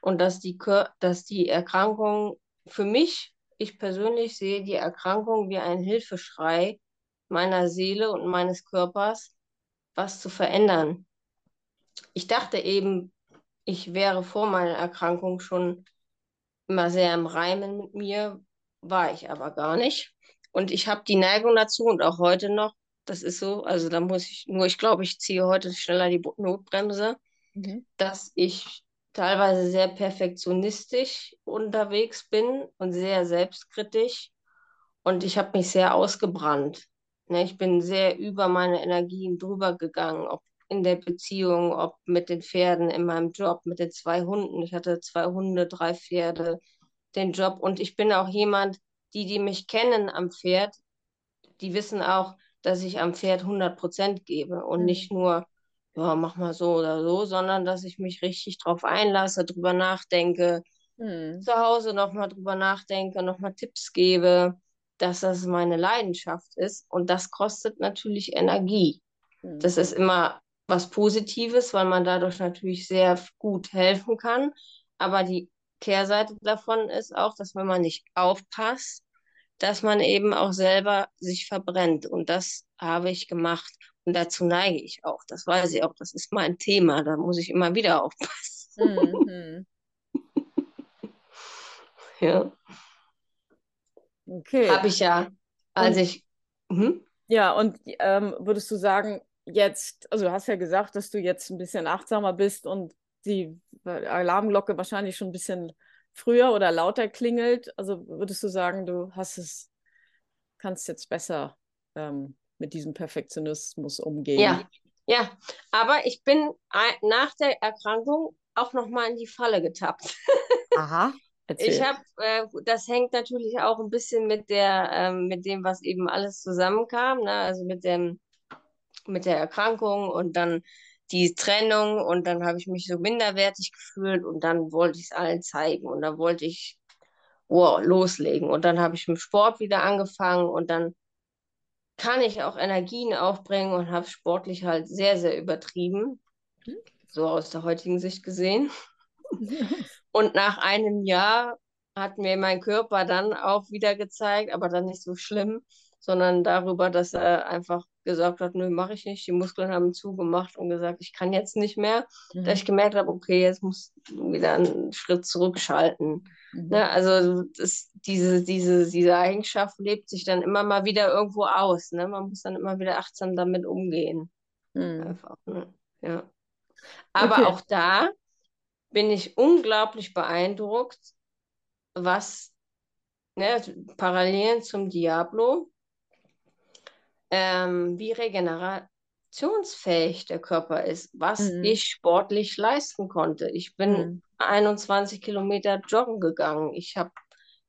und dass die, dass die Erkrankung für mich, ich persönlich sehe die Erkrankung wie ein Hilfeschrei meiner Seele und meines Körpers, was zu verändern. Ich dachte eben, ich wäre vor meiner Erkrankung schon immer sehr im Reimen mit mir, war ich aber gar nicht. Und ich habe die Neigung dazu und auch heute noch, das ist so, also da muss ich nur, ich glaube, ich ziehe heute schneller die Notbremse, mhm. dass ich teilweise sehr perfektionistisch unterwegs bin und sehr selbstkritisch. Und ich habe mich sehr ausgebrannt. Ne, ich bin sehr über meine Energien drüber gegangen, ob in der Beziehung, ob mit den Pferden, in meinem Job, mit den zwei Hunden. Ich hatte zwei Hunde, drei Pferde, den Job. Und ich bin auch jemand, die, die mich kennen am Pferd, die wissen auch, dass ich am Pferd 100 Prozent gebe und mhm. nicht nur ja, mach mal so oder so, sondern dass ich mich richtig drauf einlasse, drüber nachdenke, hm. zu Hause nochmal drüber nachdenke, nochmal Tipps gebe, dass das meine Leidenschaft ist. Und das kostet natürlich Energie. Das ist immer was Positives, weil man dadurch natürlich sehr gut helfen kann. Aber die Kehrseite davon ist auch, dass wenn man nicht aufpasst, dass man eben auch selber sich verbrennt. Und das habe ich gemacht. Und dazu neige ich auch. Das weiß ich auch. Das ist mein Thema. Da muss ich immer wieder aufpassen. Mhm. ja. Okay. Habe ich ja, als und, ich. Mhm. Ja, und ähm, würdest du sagen, jetzt, also du hast ja gesagt, dass du jetzt ein bisschen achtsamer bist und die Alarmglocke wahrscheinlich schon ein bisschen früher oder lauter klingelt. Also würdest du sagen, du hast es, kannst jetzt besser ähm, mit diesem Perfektionismus umgehen? Ja, ja. Aber ich bin nach der Erkrankung auch noch mal in die Falle getappt. Aha. Erzähl. Ich habe, äh, das hängt natürlich auch ein bisschen mit der, ähm, mit dem, was eben alles zusammenkam, ne? also mit dem, mit der Erkrankung und dann die Trennung und dann habe ich mich so minderwertig gefühlt und dann wollte ich es allen zeigen und dann wollte ich wow, loslegen und dann habe ich mit Sport wieder angefangen und dann kann ich auch Energien aufbringen und habe sportlich halt sehr, sehr übertrieben, hm? so aus der heutigen Sicht gesehen. Und nach einem Jahr hat mir mein Körper dann auch wieder gezeigt, aber dann nicht so schlimm, sondern darüber, dass er einfach gesagt hat, nö, mache ich nicht. Die Muskeln haben zugemacht und gesagt, ich kann jetzt nicht mehr. Mhm. Da ich gemerkt habe, okay, jetzt muss wieder einen Schritt zurückschalten. Mhm. Ne? Also das, diese, diese, diese Eigenschaft lebt sich dann immer mal wieder irgendwo aus. Ne? Man muss dann immer wieder achtsam damit umgehen. Mhm. Einfach, ne? ja. Aber okay. auch da bin ich unglaublich beeindruckt, was ne, Parallelen zum Diablo, ähm, wie regenerationsfähig der Körper ist, was mhm. ich sportlich leisten konnte. Ich bin mhm. 21 Kilometer joggen gegangen. Ich hab,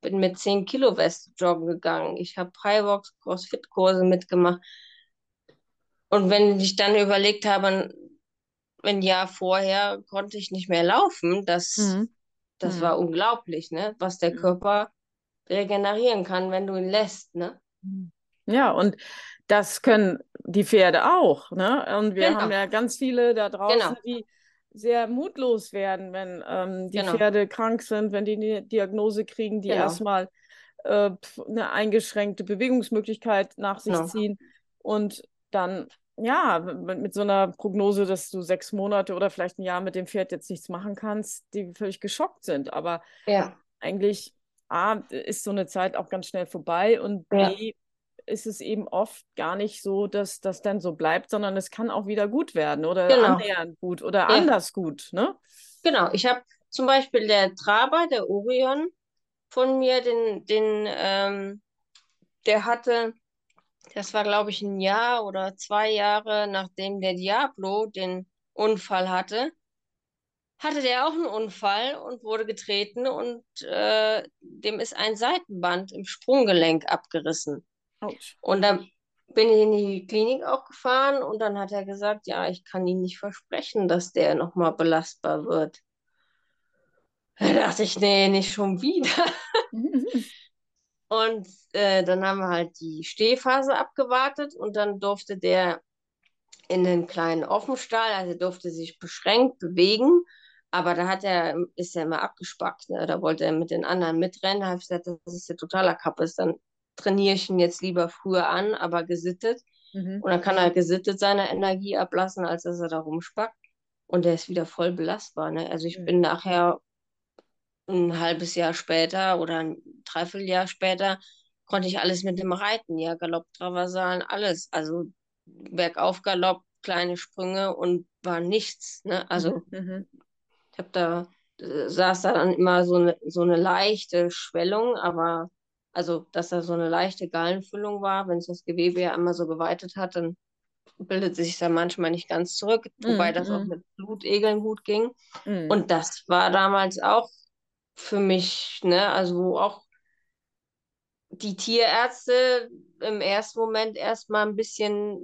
bin mit 10 Kilo Weste joggen gegangen. Ich habe Highwalks, Crossfit-Kurse mitgemacht. Und wenn ich dann überlegt habe, ein Jahr vorher konnte ich nicht mehr laufen. Das, mhm. das mhm. war unglaublich, ne? was der Körper regenerieren kann, wenn du ihn lässt. Ne? Ja, und das können die Pferde auch. Ne? Und wir genau. haben ja ganz viele da draußen, genau. die sehr mutlos werden, wenn ähm, die genau. Pferde krank sind, wenn die eine Diagnose kriegen, die genau. erstmal äh, eine eingeschränkte Bewegungsmöglichkeit nach sich genau. ziehen und dann ja, mit, mit, so einer Prognose, dass du sechs Monate oder vielleicht ein Jahr mit dem Pferd jetzt nichts machen kannst, die völlig geschockt sind. Aber ja. eigentlich A, ist so eine Zeit auch ganz schnell vorbei und ja. B, ist es eben oft gar nicht so, dass das dann so bleibt, sondern es kann auch wieder gut werden oder genau. annähernd gut oder ja. anders gut. Ne? Genau, ich habe zum Beispiel der Traber, der Orion von mir, den, den ähm, der hatte das war, glaube ich, ein Jahr oder zwei Jahre, nachdem der Diablo den Unfall hatte, hatte der auch einen Unfall und wurde getreten und äh, dem ist ein Seitenband im Sprunggelenk abgerissen. Ouch. Und dann bin ich in die Klinik auch gefahren und dann hat er gesagt, ja, ich kann Ihnen nicht versprechen, dass der nochmal belastbar wird. Da dachte ich, nee, nicht schon wieder. Und äh, dann haben wir halt die Stehphase abgewartet und dann durfte der in den kleinen Offenstall, also durfte sich beschränkt bewegen, aber da hat er, ist er immer abgespackt, ne? da wollte er mit den anderen mitrennen, da habe ich gesagt, das ist ja totaler Kappes, dann trainiere ich ihn jetzt lieber früher an, aber gesittet. Mhm. Und dann kann er gesittet seine Energie ablassen, als dass er da rumspackt. Und der ist wieder voll belastbar. Ne? Also ich mhm. bin nachher ein halbes Jahr später oder ein Dreivierteljahr später konnte ich alles mit dem Reiten, ja, Galopp, Traversalen, alles. Also bergauf Galopp, kleine Sprünge und war nichts. Ne? Also mhm. mhm. ich habe da, äh, saß da dann immer so eine, so eine leichte Schwellung, aber also, dass da so eine leichte Gallenfüllung war, wenn sich das Gewebe ja einmal so geweitet hat, dann bildet sich da manchmal nicht ganz zurück, wobei mm, das auch mhm. mit Blutegeln gut ging. Mm. Und das war damals auch für mich, ne, also wo auch die Tierärzte im ersten Moment erstmal ein bisschen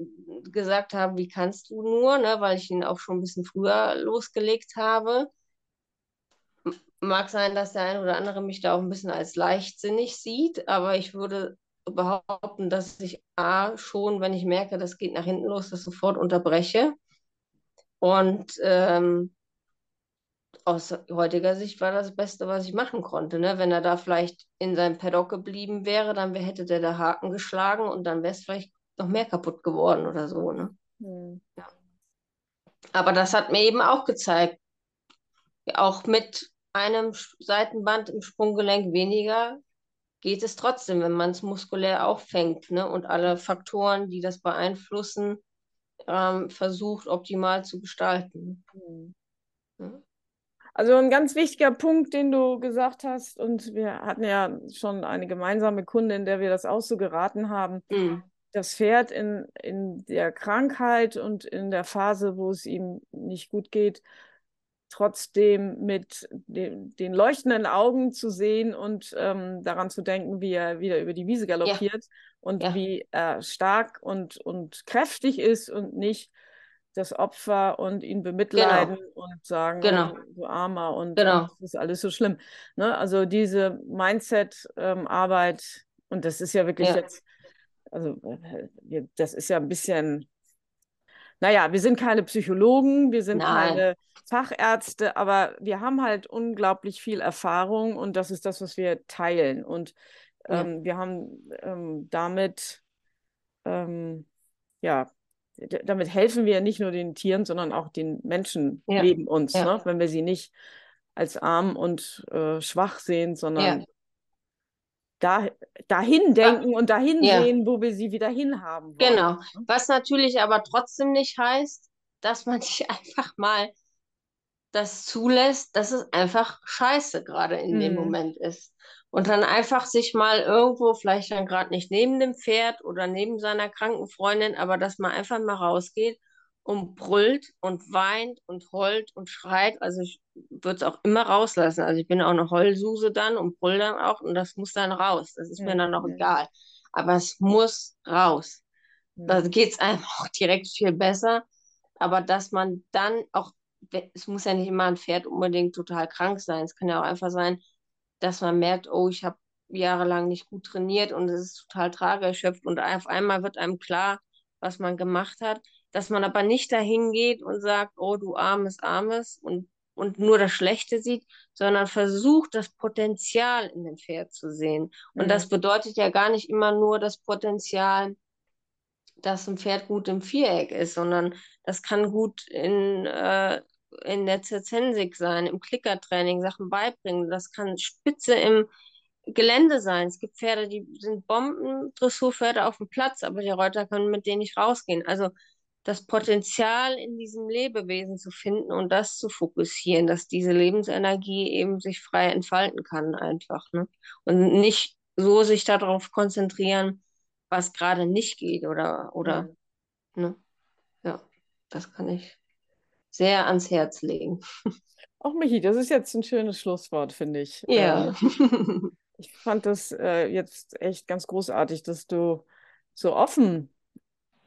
gesagt haben, wie kannst du nur, ne, weil ich ihn auch schon ein bisschen früher losgelegt habe. Mag sein, dass der eine oder andere mich da auch ein bisschen als leichtsinnig sieht, aber ich würde behaupten, dass ich A schon, wenn ich merke, das geht nach hinten los, das sofort unterbreche. Und ähm, aus heutiger Sicht war das Beste, was ich machen konnte. Ne? Wenn er da vielleicht in seinem Paddock geblieben wäre, dann hätte der da Haken geschlagen und dann wäre es vielleicht noch mehr kaputt geworden oder so. Ne? Hm. Ja. Aber das hat mir eben auch gezeigt, auch mit einem Seitenband im Sprunggelenk weniger geht es trotzdem, wenn man es muskulär auffängt ne? und alle Faktoren, die das beeinflussen, ähm, versucht optimal zu gestalten. Mhm. Ja? Also ein ganz wichtiger Punkt, den du gesagt hast, und wir hatten ja schon eine gemeinsame Kundin, der wir das auch so geraten haben. Mhm. Das Pferd in, in der Krankheit und in der Phase, wo es ihm nicht gut geht, trotzdem mit den, den leuchtenden Augen zu sehen und ähm, daran zu denken, wie er wieder über die Wiese galoppiert ja. und ja. wie er stark und, und kräftig ist und nicht das Opfer und ihn bemitleiden genau. und sagen, genau. du, du Armer und, genau. das ist alles so schlimm. Ne? Also diese Mindset-Arbeit, ähm, und das ist ja wirklich ja. jetzt, also äh, das ist ja ein bisschen, naja, wir sind keine Psychologen, wir sind Nein. keine Fachärzte, aber wir haben halt unglaublich viel Erfahrung und das ist das, was wir teilen. Und ähm, ja. wir haben ähm, damit ähm, ja damit helfen wir nicht nur den Tieren, sondern auch den Menschen ja. neben uns, ja. ne? wenn wir sie nicht als arm und äh, schwach sehen, sondern ja. da, dahin denken und dahin sehen, wo wir sie wieder hinhaben wollen. Genau. Ne? Was natürlich aber trotzdem nicht heißt, dass man nicht einfach mal das zulässt, dass es einfach scheiße gerade in hm. dem. Moment ist und dann einfach sich mal irgendwo, vielleicht dann gerade nicht neben dem Pferd oder neben seiner kranken Freundin, aber dass man einfach mal rausgeht und brüllt und weint und heult und schreit. Also ich würde es auch immer rauslassen. Also ich bin auch eine Heulsuse dann und brüll dann auch und das muss dann raus. Das ist ja, mir dann auch ja. egal. Aber es muss raus. Ja. Da geht es einfach auch direkt viel besser. Aber dass man dann auch, es muss ja nicht immer ein Pferd unbedingt total krank sein. Es kann ja auch einfach sein, dass man merkt, oh, ich habe jahrelang nicht gut trainiert und es ist total trageerschöpft und auf einmal wird einem klar, was man gemacht hat, dass man aber nicht dahin geht und sagt, oh, du armes, armes und, und nur das Schlechte sieht, sondern versucht, das Potenzial in dem Pferd zu sehen. Und mhm. das bedeutet ja gar nicht immer nur das Potenzial, dass ein Pferd gut im Viereck ist, sondern das kann gut in äh, in der Zirzensik sein, im Klickertraining Sachen beibringen. Das kann Spitze im Gelände sein. Es gibt Pferde, die sind Bomben-Dressurpferde auf dem Platz, aber die Reuter können mit denen nicht rausgehen. Also das Potenzial in diesem Lebewesen zu finden und das zu fokussieren, dass diese Lebensenergie eben sich frei entfalten kann einfach. Ne? Und nicht so sich darauf konzentrieren, was gerade nicht geht oder, oder, ne? Ja, das kann ich sehr ans Herz legen. Auch Michi, das ist jetzt ein schönes Schlusswort, finde ich. Ja. Ähm, ich fand das äh, jetzt echt ganz großartig, dass du so offen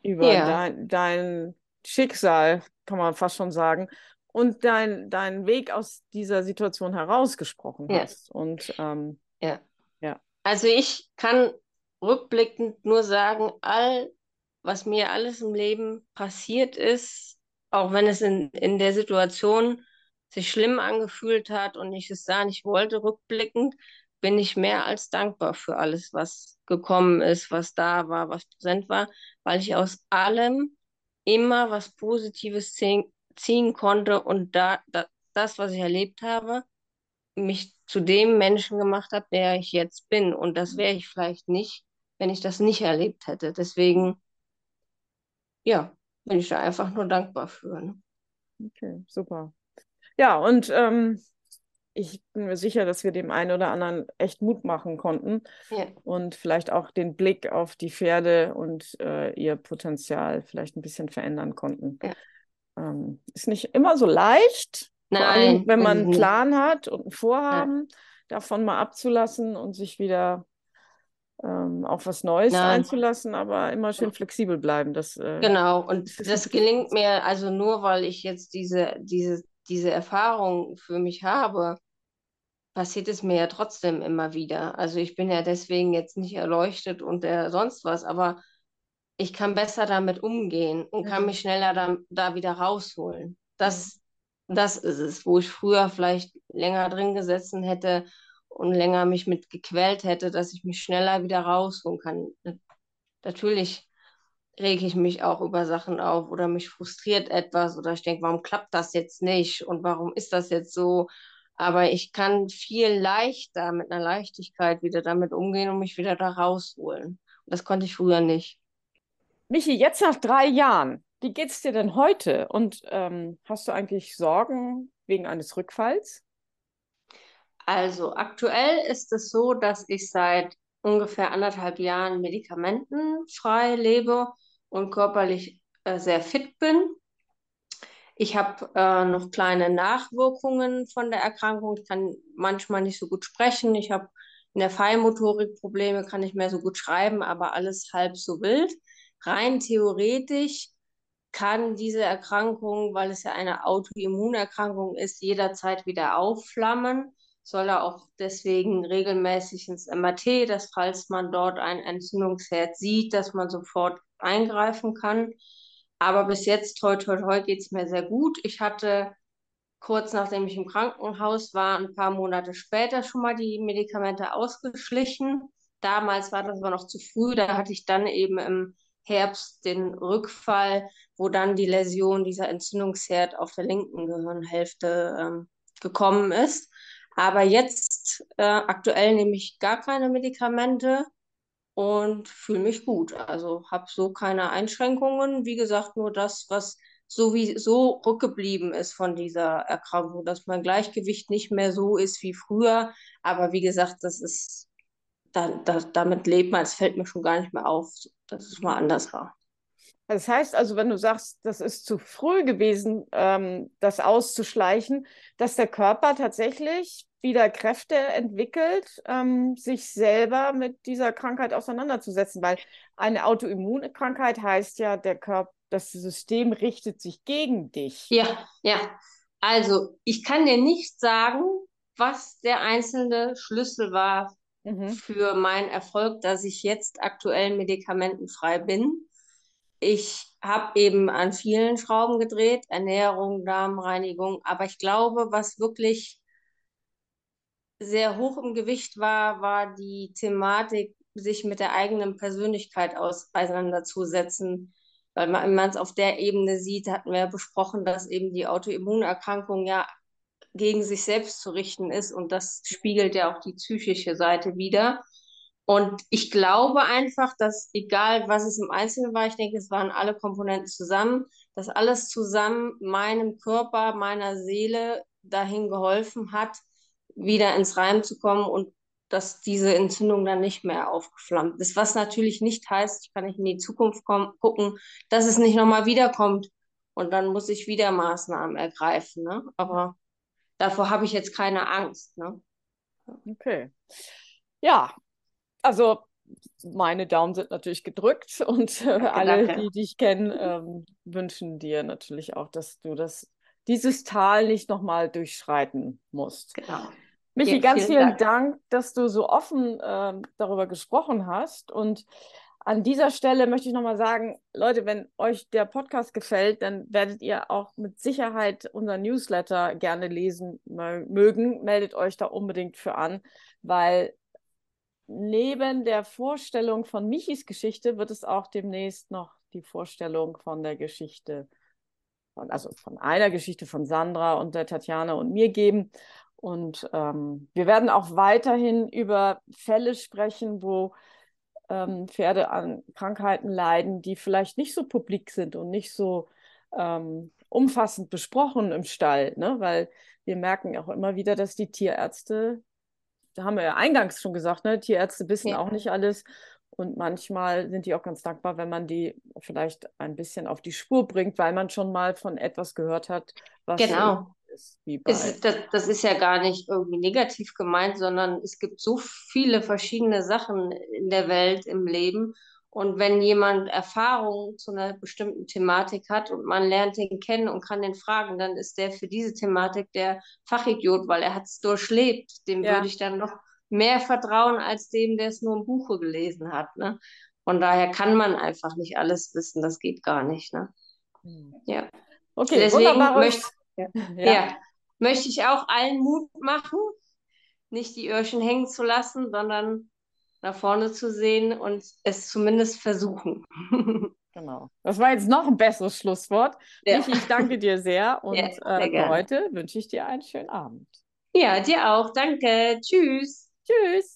über ja. dein, dein Schicksal, kann man fast schon sagen, und dein, deinen Weg aus dieser Situation herausgesprochen ja. hast. Und ähm, ja. ja. Also ich kann rückblickend nur sagen, all, was mir alles im Leben passiert ist, auch wenn es in, in der Situation sich schlimm angefühlt hat und ich es da nicht wollte, rückblickend, bin ich mehr als dankbar für alles, was gekommen ist, was da war, was präsent war, weil ich aus allem immer was Positives ziehen, ziehen konnte und da, da, das, was ich erlebt habe, mich zu dem Menschen gemacht hat, der ich jetzt bin. Und das wäre ich vielleicht nicht, wenn ich das nicht erlebt hätte. Deswegen, ja, bin ich da einfach nur dankbar für. Ne? Okay, super. Ja, und ähm, ich bin mir sicher, dass wir dem einen oder anderen echt Mut machen konnten ja. und vielleicht auch den Blick auf die Pferde und äh, ihr Potenzial vielleicht ein bisschen verändern konnten. Ja. Ähm, ist nicht immer so leicht, Nein, allem, wenn man einen Plan hat und ein Vorhaben, ja. davon mal abzulassen und sich wieder ähm, auf was Neues ja. einzulassen, aber immer schön flexibel bleiben. Das, äh, genau, und das, das gelingt mir also nur, weil ich jetzt diese, diese, diese Erfahrung für mich habe, passiert es mir ja trotzdem immer wieder. Also ich bin ja deswegen jetzt nicht erleuchtet und der sonst was, aber ich kann besser damit umgehen und kann mich schneller da, da wieder rausholen. Das, das ist es, wo ich früher vielleicht länger drin gesessen hätte und länger mich mit gequält hätte, dass ich mich schneller wieder rausholen kann. Natürlich rege ich mich auch über Sachen auf oder mich frustriert etwas oder ich denke, warum klappt das jetzt nicht und warum ist das jetzt so? Aber ich kann viel leichter mit einer Leichtigkeit wieder damit umgehen und mich wieder da rausholen. Und das konnte ich früher nicht. Michi, jetzt nach drei Jahren, wie geht es dir denn heute? Und ähm, hast du eigentlich Sorgen wegen eines Rückfalls? Also aktuell ist es so, dass ich seit ungefähr anderthalb Jahren medikamentenfrei lebe und körperlich äh, sehr fit bin. Ich habe äh, noch kleine Nachwirkungen von der Erkrankung. Ich kann manchmal nicht so gut sprechen. Ich habe in der Feinmotorik Probleme, kann nicht mehr so gut schreiben, aber alles halb so wild. Rein theoretisch kann diese Erkrankung, weil es ja eine Autoimmunerkrankung ist, jederzeit wieder aufflammen soll er auch deswegen regelmäßig ins MRT, dass falls man dort ein Entzündungsherd sieht, dass man sofort eingreifen kann. Aber bis jetzt, toi, toi, toi, geht es mir sehr gut. Ich hatte kurz nachdem ich im Krankenhaus war, ein paar Monate später schon mal die Medikamente ausgeschlichen. Damals war das aber noch zu früh. Da hatte ich dann eben im Herbst den Rückfall, wo dann die Läsion dieser Entzündungsherd auf der linken Gehirnhälfte ähm, gekommen ist. Aber jetzt äh, aktuell nehme ich gar keine Medikamente und fühle mich gut. Also habe so keine Einschränkungen. Wie gesagt, nur das, was sowieso rückgeblieben ist von dieser Erkrankung, dass mein Gleichgewicht nicht mehr so ist wie früher. Aber wie gesagt, das ist, da, da, damit lebt man, es fällt mir schon gar nicht mehr auf, dass es mal anders war. Das heißt also, wenn du sagst, das ist zu früh gewesen, ähm, das auszuschleichen, dass der Körper tatsächlich wieder Kräfte entwickelt, ähm, sich selber mit dieser Krankheit auseinanderzusetzen, weil eine Autoimmunkrankheit heißt ja, der Körper, das System richtet sich gegen dich. Ja, ja. Also ich kann dir nicht sagen, was der einzelne Schlüssel war mhm. für meinen Erfolg, dass ich jetzt aktuell medikamentenfrei bin. Ich habe eben an vielen Schrauben gedreht, Ernährung, Darmreinigung, aber ich glaube, was wirklich sehr hoch im Gewicht war, war die Thematik, sich mit der eigenen Persönlichkeit auseinanderzusetzen. Weil man es auf der Ebene sieht, hatten wir ja besprochen, dass eben die Autoimmunerkrankung ja gegen sich selbst zu richten ist und das spiegelt ja auch die psychische Seite wider. Und ich glaube einfach, dass egal was es im Einzelnen war, ich denke, es waren alle Komponenten zusammen, dass alles zusammen meinem Körper, meiner Seele dahin geholfen hat, wieder ins Reim zu kommen und dass diese Entzündung dann nicht mehr aufgeflammt ist. Was natürlich nicht heißt, ich kann nicht in die Zukunft kommen, gucken, dass es nicht nochmal wiederkommt. Und dann muss ich wieder Maßnahmen ergreifen. Ne? Aber davor habe ich jetzt keine Angst. Ne? Okay. Ja, also meine Daumen sind natürlich gedrückt und äh, alle, Danke. die dich kennen, ähm, wünschen dir natürlich auch, dass du das, dieses Tal nicht nochmal durchschreiten musst. Genau. Michi, ja, ganz vielen, Dank. Dank. dass du so offen äh, darüber gesprochen hast. Und an dieser Stelle möchte ich nochmal sagen, Leute, wenn euch der Podcast gefällt, dann werdet ihr auch mit Sicherheit unseren Newsletter gerne lesen mögen. Meldet euch da unbedingt für an, weil neben der Vorstellung von Michis Geschichte wird es auch demnächst noch die Vorstellung von der Geschichte, von, also von einer Geschichte von Sandra und der Tatjana und mir geben. Und ähm, wir werden auch weiterhin über Fälle sprechen, wo ähm, Pferde an Krankheiten leiden, die vielleicht nicht so publik sind und nicht so ähm, umfassend besprochen im Stall, ne? weil wir merken auch immer wieder, dass die Tierärzte, da haben wir ja eingangs schon gesagt, ne? Tierärzte wissen ja. auch nicht alles. Und manchmal sind die auch ganz dankbar, wenn man die vielleicht ein bisschen auf die Spur bringt, weil man schon mal von etwas gehört hat, was genau ist. ist das, das, ist ja gar nicht irgendwie negativ gemeint, sondern es gibt so viele verschiedene Sachen in der Welt, im Leben. Und wenn jemand Erfahrung zu einer bestimmten Thematik hat und man lernt ihn kennen und kann den fragen, dann ist der für diese Thematik der Fachidiot, weil er hat es durchlebt. Dem ja. würde ich dann noch mehr vertrauen als dem, der es nur im Buche gelesen hat. Ne? Von daher kann man einfach nicht alles wissen, das geht gar nicht. Ne? Hm. Ja. Okay, Deswegen möchte, ja. ja. möchte ich auch allen Mut machen, nicht die Öhrchen hängen zu lassen, sondern nach vorne zu sehen und es zumindest versuchen. Genau. Das war jetzt noch ein besseres Schlusswort. Ja. Michi, ich danke dir sehr und ja, sehr äh, heute wünsche ich dir einen schönen Abend. Ja, dir auch. Danke. Tschüss. Tschüss.